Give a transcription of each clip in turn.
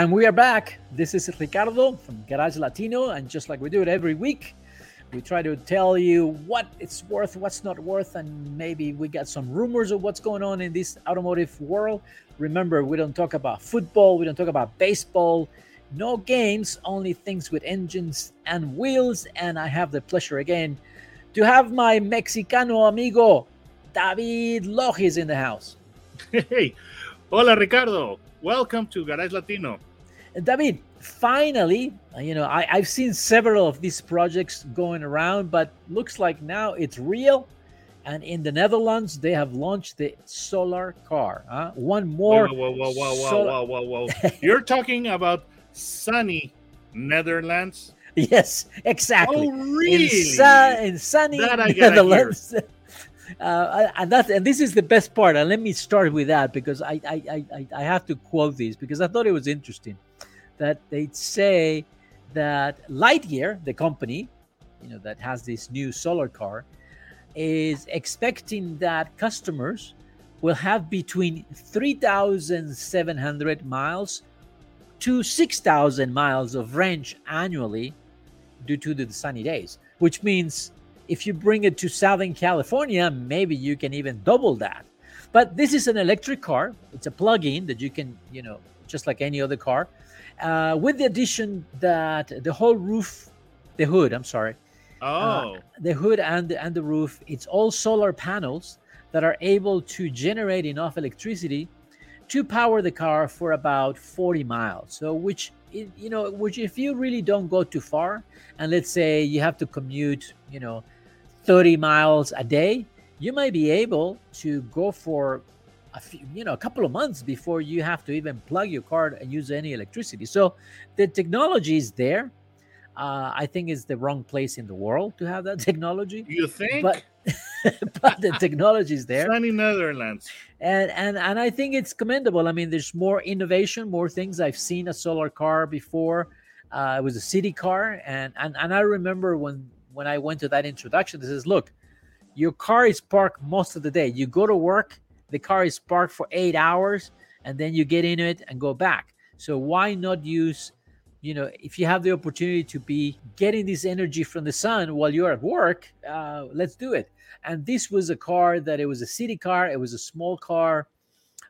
And we are back. This is Ricardo from Garage Latino. And just like we do it every week, we try to tell you what it's worth, what's not worth, and maybe we got some rumors of what's going on in this automotive world. Remember, we don't talk about football, we don't talk about baseball, no games, only things with engines and wheels. And I have the pleasure again to have my Mexicano amigo, David Logis, in the house. Hey, hola Ricardo. Welcome to Garage Latino. David, finally, uh, you know, I, I've seen several of these projects going around, but looks like now it's real. And in the Netherlands, they have launched the solar car. Huh? One more. Whoa, whoa, whoa, whoa, whoa, sol- whoa, whoa, whoa. You're talking about sunny Netherlands? Yes, exactly. Oh, really? In, su- in sunny That I gotta Netherlands. Uh, and that and this is the best part. And let me start with that because I I, I, I- I have to quote this because I thought it was interesting that they say that Lightyear, the company, you know, that has this new solar car, is expecting that customers will have between 3,700 miles to 6,000 miles of range annually due to the sunny days, which means if you bring it to Southern California, maybe you can even double that. But this is an electric car. It's a plug-in that you can, you know, just like any other car, uh, with the addition that the whole roof, the hood, I'm sorry, Oh, the hood and the, and the roof, it's all solar panels that are able to generate enough electricity to power the car for about 40 miles. So, which you know, which if you really don't go too far, and let's say you have to commute, you know, 30 miles a day, you might be able to go for a few, you know, a couple of months before you have to even plug your car and use any electricity. So, the technology is there. Uh, I think it's the wrong place in the world to have that technology, you think? but but the technology is there sunny Netherlands. and and and I think it's commendable. I mean, there's more innovation, more things. I've seen a solar car before. Uh, it was a city car, and and and I remember when when I went to that introduction. This is look, your car is parked most of the day. You go to work, the car is parked for eight hours, and then you get in it and go back. So why not use you know if you have the opportunity to be getting this energy from the sun while you're at work uh, let's do it. And this was a car that it was a city car. It was a small car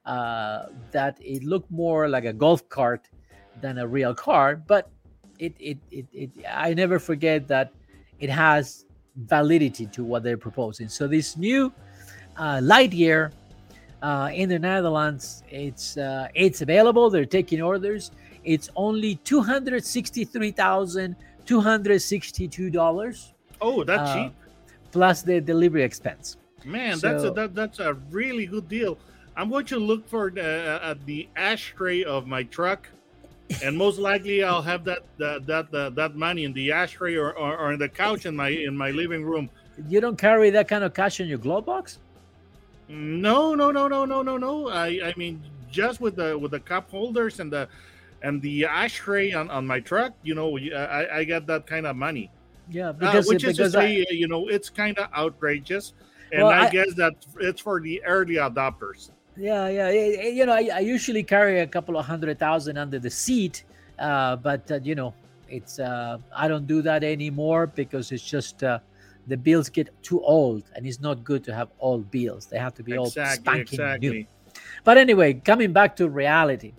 uh, that it looked more like a golf cart than a real car but it, it, it, it i never forget that it has validity to what they're proposing. So this new uh, lightyear uh, in the netherlands it's uh, it's available they're taking orders it's only two hundred sixty-three thousand two hundred sixty-two dollars Oh, that's Uh, cheap. plus the delivery expense. Man, that's a that, that's a really good deal. I'm going to look for the, at the ashtray of my truck, and most likely I'll have that that that that, that money in the ashtray or, or, or in the couch in my in my living room. You don't carry that kind of cash in your glove box? No, no, no, no, no, no, no. I I mean just with the with the cup holders and the and the ashtray on, on my truck, you know, I, I got that kind of money. Yeah, Uh, which is to because I- say, you know, it's kind of outrageous, and Well, I, I- guess that it's for the early adopters. yeah, yeah, you know, I, I usually carry a couple of hundred thousand under the seat, uh, but uh, you know, it's uh, I don't do that anymore because it's just uh, the bills get too old, and it's not good to have old bills. They have to be all Exactly, spanking new. But anyway, coming back to reality,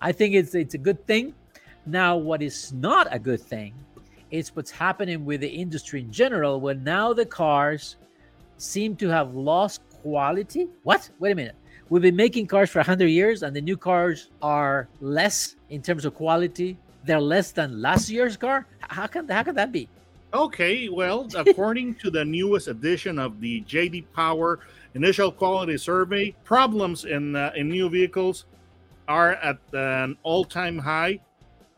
I think it's it's a good thing. Now, what is not a good thing is what's happening with the industry in general, where now the cars seem to have lost quality. What? Wait a minute. We've been making cars for 100 years, and the new cars are less in terms of quality. They're less than last year's car. How can how can that be? Okay, well, according to the newest edition of the JD Power Initial Quality Survey, problems in uh, in new vehicles are at an all-time high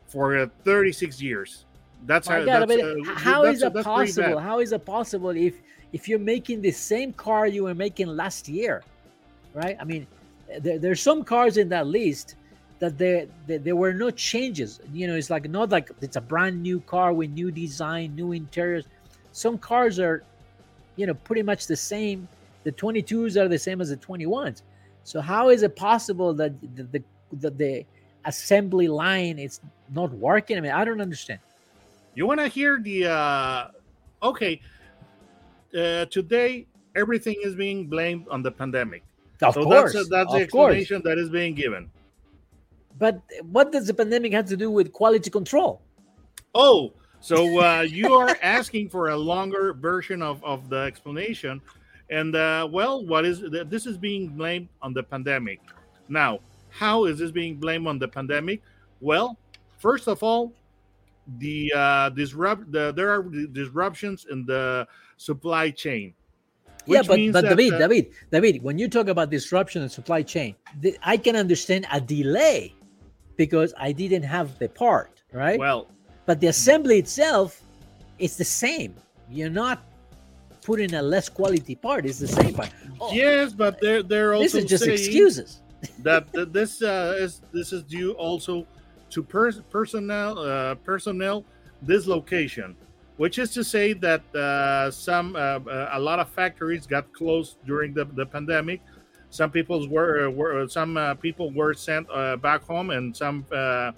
for uh, 36 years. That's My how. God, that's, uh, how that's- is possible? How is it possible if if you're making the same car you were making last year, right? I mean, there, there's some cars in that list that there, there there were no changes. You know, it's like not like it's a brand new car with new design, new interiors. Some cars are, you know, pretty much the same. The 22s are the same as the 21s. So how is it possible that the the, the, the assembly line is not working? I mean, I don't understand. You want to hear the? uh Okay, uh, today everything is being blamed on the pandemic. Of so course, that's that's the of course. explanation that is being given. But what does the pandemic have to do with quality control? Oh, so uh, you are asking for a longer version of, of the explanation. And uh, well, what is this is being blamed on the pandemic. Now, how is this being blamed on the pandemic? Well, first of all, the uh, disrupt the, there are disruptions in the supply chain. yeah, but but that, David, uh, David, David, when you talk about disruption in supply chain, the, I can understand a delay because I didn't have the part, right? Well, but the assembly itself is the same. You're not putting a less quality part; it's the same part. Oh, yes, but they're they're also this is just excuses. that that this uh, is this is due also to pers- personnel uh, personnel dislocation, which is to say that uh, some uh, uh, a lot of factories got closed during the, the pandemic. Some people's were, were some uh, people were sent uh, back home, and some uh,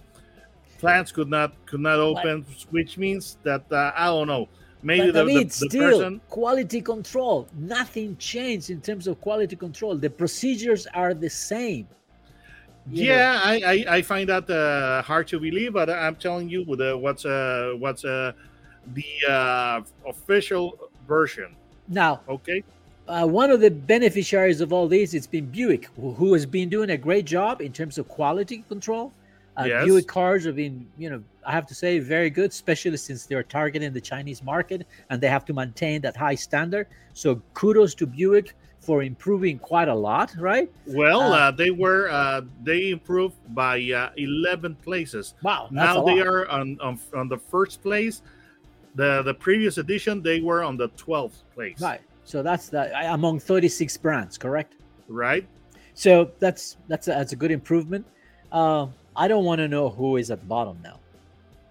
plants could not could not open, which means that uh, I don't know. Maybe But the, the, David, the still person quality control. Nothing changed in terms of quality control. The procedures are the same. You yeah I, I i find that uh, hard to believe but i'm telling you with uh, what's uh what's uh the uh official version Now, okay uh, one of the beneficiaries of all this, it's been Buick, who, who has been doing a great job in terms of quality control. Uh, Yes. Buick cars have been, you know, I have to say, very good, especially since they're targeting the Chinese market and they have to maintain that high standard. So kudos to Buick for improving quite a lot, right? well Uh, uh, they were uh they improved by uh 11 places Wow, now they are on, on on the first place the the previous edition they were on the 12th place right. So that's that among 36 brands, correct? right So that's that's a, that's a good improvement. Uh, I don't want to know who is at the bottom now.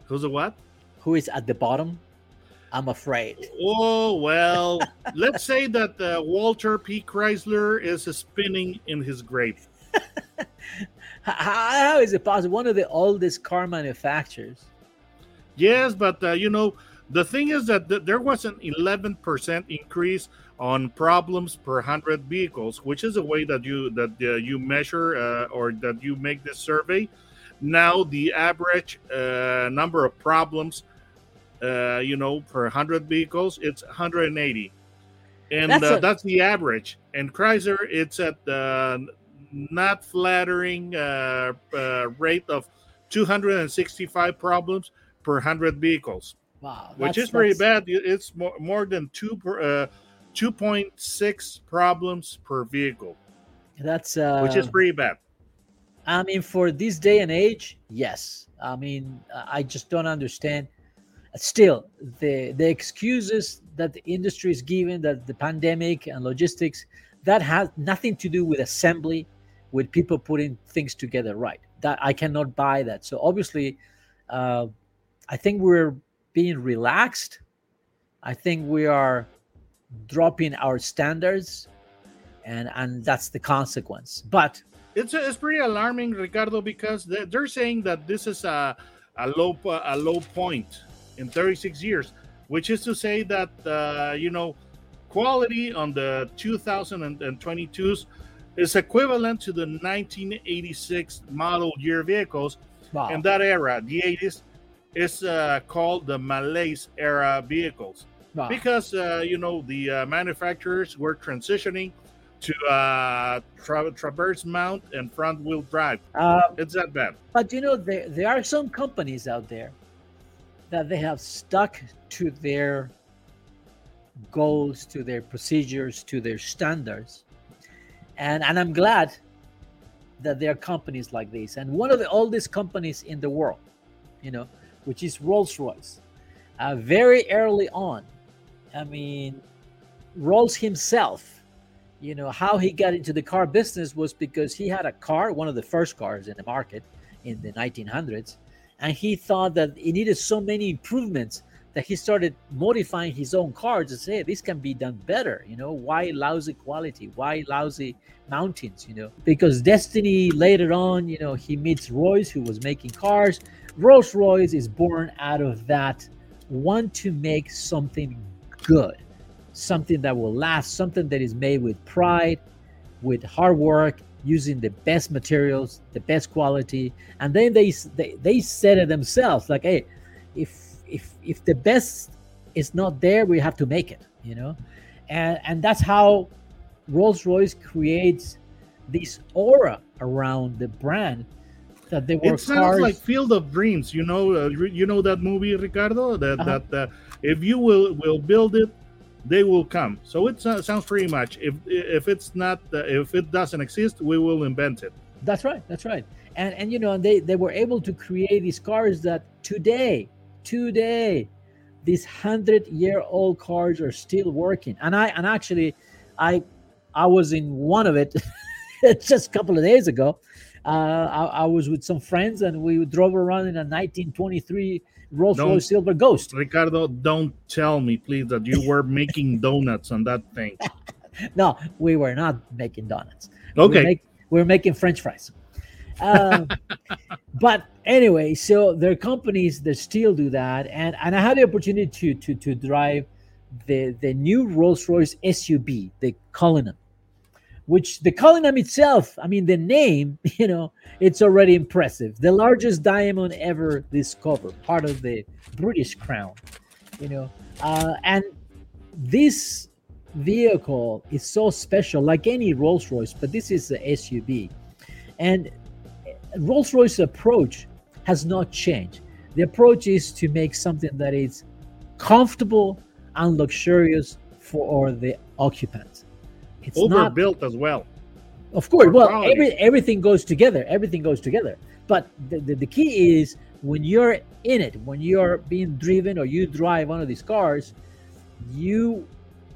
who's a what Who is at the bottom? I'm afraid. oh well let's say that uh, walter p chrysler is spinning in his grave How is it possible? One of the oldest car manufacturers. Yes, but uh, you know, the thing is that th- there was an 11% increase on problems per 100 vehicles, which is a way that you that uh, you measure uh, or that you make this survey. Now the average uh, number of problems, uh, you know, per 100 vehicles, it's 180, and That's uh, a- that's the average. And Chrysler, it's at the not flattering uh, uh, rate of 265 problems per 100 vehicles Wow, which is pretty bad. It's more, more than two uh, 2.6 problems per vehicle, That's uh, which is pretty bad. I mean, for this day and age, yes. I mean, I just don't understand. Still, the the excuses that the industry is giving, that the pandemic and logistics, that has nothing to do with assembly, with people putting things together right. That I cannot buy that. So obviously, uh, I think we're being relaxed. I think we are dropping our standards, and and that's the consequence. But It's it's pretty alarming, Ricardo, because they- they're saying that this is a a low a low point in 36 years, which is to say that uh, you know quality on the 2022s is equivalent to the 1986 model year vehicles wow, in that era, the 80s, is uh, called the Malaise era vehicles wow. because uh, you know the uh, manufacturers were transitioning to uh, tra- transverse mount and front wheel drive. Uh, It's that bad. But you know, there there are some companies out there that they have stuck to their goals, to their procedures, to their standards, and and I'm glad that there are companies like this. And one of the oldest companies in the world, you know, which is Rolls Royce. uh, very early on. I mean, Rolls himself, you know, how he got into the car business was because he had a car, one of the first cars in the market in the 1900s, and he thought that it needed so many improvements that he started modifying his own cars to say this can be done better you know why lousy quality why lousy mountains you know because destiny later on you know he meets royce who was making cars rolls royce is born out of that want to make something good something that will last something that is made with pride with hard work using the best materials the best quality. And then they they, they said it themselves like hey if if if the best is not there, we have to make it, you know, and and that's how Rolls Royce creates this aura around the brand that they were it sounds cars. like Field of Dreams. You know, uh, you know that movie, Ricardo. That Uh-huh. that uh, if you will will build it, they will come. So it uh, sounds pretty much. If if it's not, uh, if it doesn't exist, we will invent it. That's right. That's right. And and you know and they they were able to create these cars that today today these hundred year old cars are still working. And I and actually I I was in one of it just a couple of days ago. Uh, I, I was with some friends and we drove around in a 1923 Rolls Royce Silver Ghost. Ricardo, don't tell me, please, that you were making donuts on that thing. No, we were not making donuts. Okay. make, we're making French fries. Um, but anyway, so there are companies that still do that, and and I had the opportunity to to to drive the the new Rolls Royce SUV, the Cullinan, which the Cullinan itself, I mean, the name, you know, it's already impressive. The largest diamond ever discovered, part of the British Crown, you know, uh, and this vehicle is so special, like any Rolls Royce, but this is a SUV. And Rolls Royce approach has not changed. The approach is to make something that is comfortable and luxurious for the occupants. It's not Overbuilt as well. of course. Well, quality. every, everything goes together. Everything goes together. But the, the, the key is when you're in it, when you're being driven or you drive one of these cars, you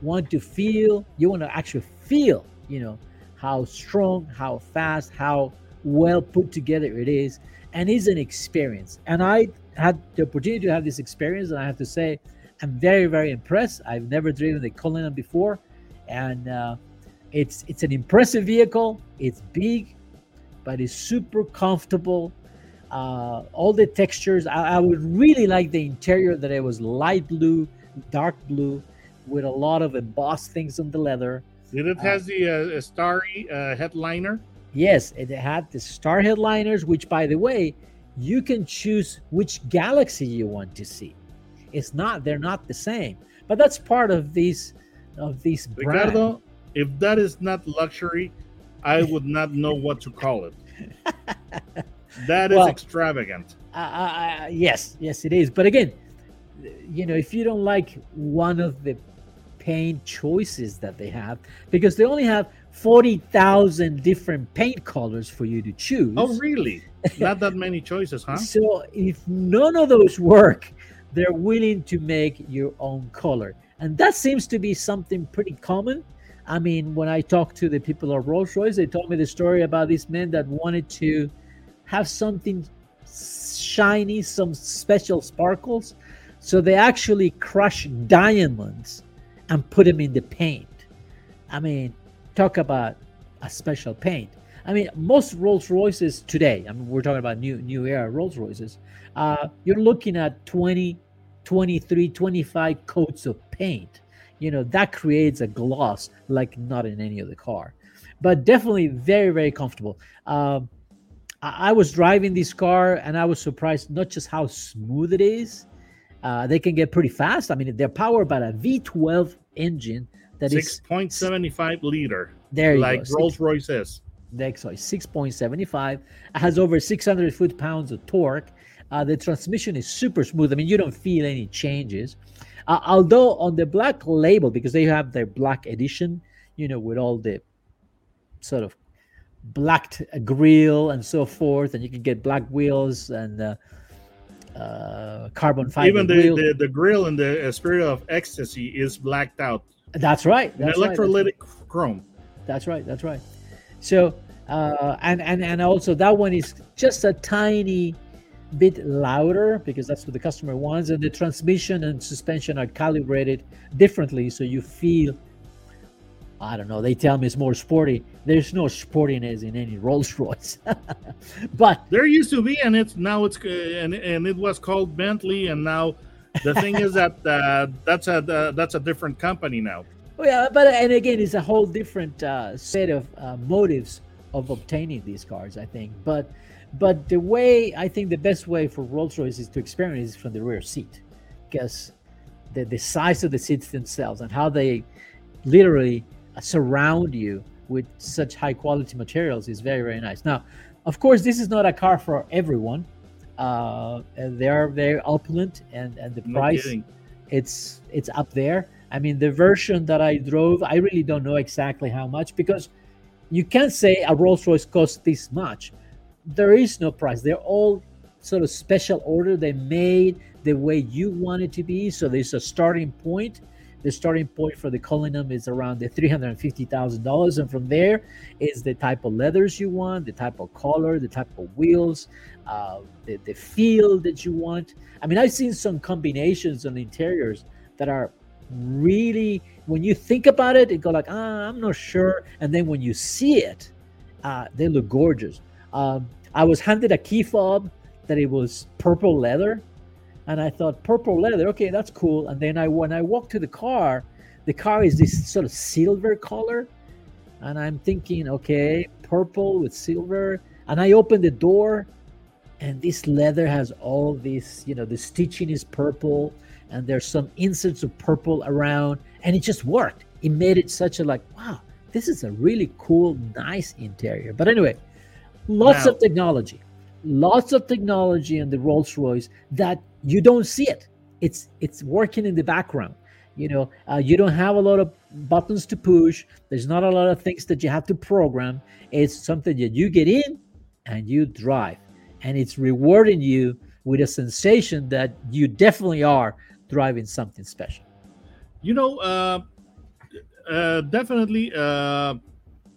want to feel, you want to actually feel, you know, how strong, how fast, how well put together it is. And it's an experience. And I had the opportunity to have this experience. And I have to say, I'm very, very impressed. I've never driven the Cullinan before. And, uh, it's it's an impressive vehicle. It's big, but it's super comfortable. Uh, all the textures. I, I would really like the interior that it was light blue, dark blue, with a lot of embossed things on the leather. Did it has the uh, starry uh, headliner? Yes, it had the star headliners, which, by the way, you can choose which galaxy you want to see. It's not; they're not the same. But that's part of these of these brands. Ricardo, if that is not luxury, I would not know what to call it. That is Well- extravagant. uh, uh, yes, yes, it is. But again, you know, if you don't like one of the paint choices that they have, because they only have forty thousand different paint colors for you to choose. Oh, really? Not that many choices, huh? So if none of those work, they're willing to make your own color, and that seems to be something pretty common. I mean, when I talked to the people of Rolls Royce, they told me the story about these men that wanted to have something shiny, some special sparkles. So they actually crush diamonds and put them in the paint. I mean, talk about a special paint. I mean, most Rolls Royces today, I mean, we're talking about new new era Rolls Royces, uh, you're looking at 20, 23, 25 coats of paint. You know, that creates a gloss like not in any other car. But definitely very, very comfortable. Um, I I was driving this car and I was surprised not just how smooth it is. Uh, they can get pretty fast. I mean, they're powered by a V12 engine that is Six point seventy five liter, there. You like go, Rolls Royce is. next sorry 6.75 has over 600 foot pounds of torque uh, the transmission is super smooth i mean you don't feel any changes uh, although on the black label because they have their black edition you know with all the sort of blacked grill and so forth and you can get black wheels and uh, uh, carbon fiber. Even the, the, the grill in the Spirit of Ecstasy is blacked out. That's right. That's right, that's right. electrolytic chrome. That's right. That's right. So, uh, and and and also that one is just a tiny bit louder because that's what the customer wants, and the transmission and suspension are calibrated differently, so you feel. I don't know. They tell me it's more sporty. There's no sportiness in any Rolls Royce, but There used to be, and it's now it's uh, and and it was called Bentley, and now the thing is that uh, that's a uh, that's a different company now. Oh, yeah, but and again, it's a whole different uh, set of uh, motives of obtaining these cars. I think, but but the way I think the best way for Rolls Royce is to experience is from the rear seat, because the the size of the seats themselves and how they literally surround you with such high quality materials is very very nice. Now, of course, this is not a car for everyone. Uh, and they are very opulent, and and the No price kidding. it's it's up there. I mean, the version that I drove, I really don't know exactly how much because you can't say a Rolls Royce costs this much. There is no price. They're all sort of special order. They made the way you want it to be. So there's a starting point. The starting point for the Cullinan is around the three hundred and fifty thousand dollars, and from there is the type of leathers you want, the type of color, the type of wheels, uh, the the feel that you want. I mean, I've seen some combinations on interiors that are really when you think about it, it go like, ah, I'm not sure, and then when you see it, uh, they look gorgeous. Um, I was handed a key fob that it was purple leather, and I thought purple leather, okay, that's cool. And then I when I walked to the car, the car is this sort of silver color, and I'm thinking, okay, purple with silver, and I opened the door, and this leather has all this, you know, the stitching is purple, and there's some inserts of purple around, and it just worked. It made it such a like, wow, this is a really cool, nice interior. But anyway, lots Now- of technology, lots of technology in the Rolls Royce that you don't see it. It's it's working in the background. You know, uh, you don't have a lot of buttons to push. There's not a lot of things that you have to program. It's something that you get in and you drive, and it's rewarding you with a sensation that you definitely are driving something special. You know, uh, uh, definitely, uh,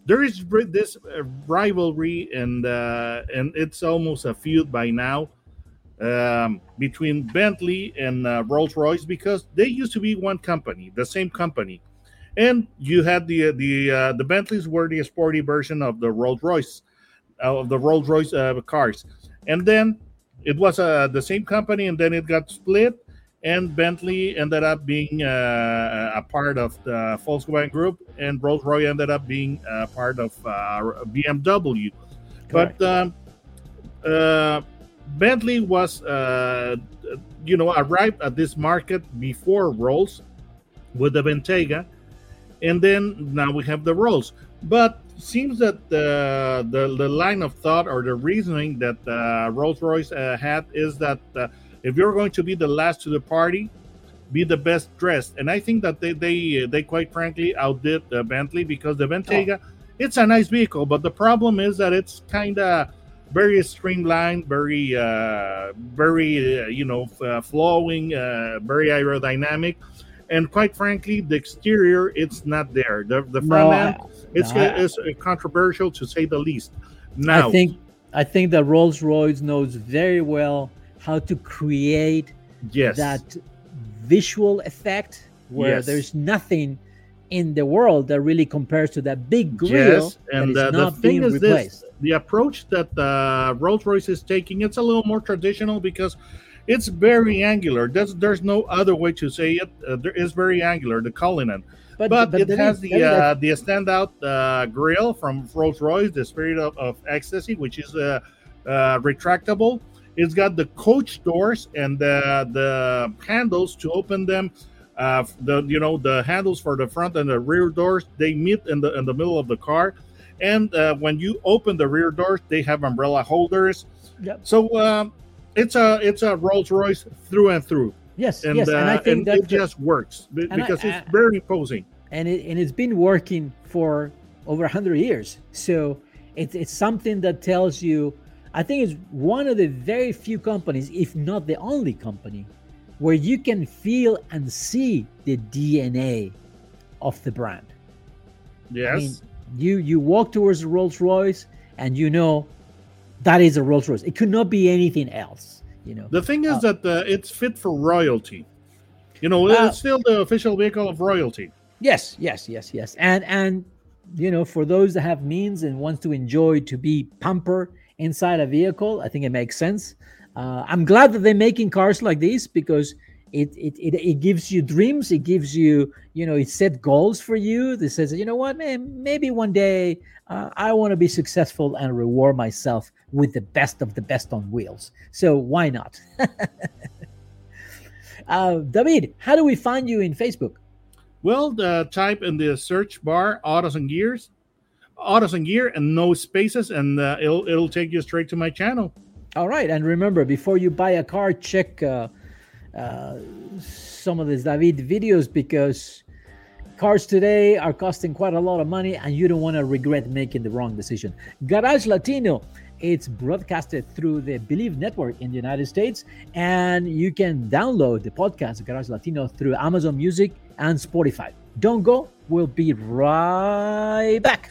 there is this uh, rivalry, and uh, and it's almost a feud by now um, between Bentley and uh, Rolls Royce because they used to be one company, the same company, and you had the the uh, the Bentleys were the sporty version of the Rolls Royce of the Rolls Royce uh, cars, and then it was uh, the same company, and then it got split and Bentley ended up being uh, a part of the Volkswagen Group, and Rolls Royce ended up being a part of uh, BMW. Correct. But um, uh, Bentley was, uh, you know, arrived at this market before Rolls with the Bentayga, and then now we have the Rolls. But seems that the the, the line of thought or the reasoning that uh, Rolls Royce uh, had is that uh, if you're going to be the last to the party, be the best dressed. And I think that they they they quite frankly outdid the Bentley because the Bentayga, it's a nice vehicle, but the problem is that it's kind of very streamlined, very uh, very uh, you know f- uh, flowing, uh, very aerodynamic. And quite frankly, the exterior it's not there. The the front No, end it's no, it's uh, controversial to say the least. Now, I think I think that Rolls Royce knows very well how to create yes, that visual effect where Yes. there's nothing in the world that really compares to that big grill Yes, and is uh, the not thing being is replaced. this: the approach that uh, Rolls Royce is taking, it's a little more traditional because it's very angular. There's there's no other way to say it. Uh, there is very angular, the Cullinan, but, it has the that- uh, the standout uh, grill from Rolls Royce, the Spirit of, of Ecstasy, which is uh, uh, retractable. It's got the coach doors and the the handles to open them. Uh, the you know the handles for the front and the rear doors they meet in the in the middle of the car, and uh, when you open the rear doors, they have umbrella holders. Yep. So um, it's a it's a Rolls Royce through and through, yes, and yes, and I uh, think and that it just works be- and I- because I- it's very imposing. and it and it's been working for over 100 years so it's it's something that tells you I think it's one of the very few companies, if not the only company, where you can feel and see the DNA of the brand. Yes. I mean, you you walk towards a Rolls Royce and you know that is a Rolls Royce. It could not be anything else. You know. the thing is uh, that uh, it's fit for royalty. You know, Uh, it's still the official vehicle of royalty. Yes, yes, yes, yes. And and you know, for those that have means and wants to enjoy to be pamper inside a vehicle, I think it makes sense. Uh, I'm glad that they're making cars like this because it, it it it gives you dreams. It gives you you know it set goals for you. That says you know what man, maybe one day uh, I want to be successful and reward myself with the best of the best on wheels. So why not? uh, David, how do we find you in Facebook? Well, uh, type in the search bar "autos and gears," autos and gear, and no spaces, and uh, it'll it'll take you straight to my channel. All right, and remember, before you buy a car, check uh, uh, some of these David videos because cars today are costing quite a lot of money, and you don't want to regret making the wrong decision. Garage Latino, it's broadcasted through the Bleav Network in the United States, and you can download the podcast Garage Latino through Amazon Music and Spotify. Don't go, we'll be right back.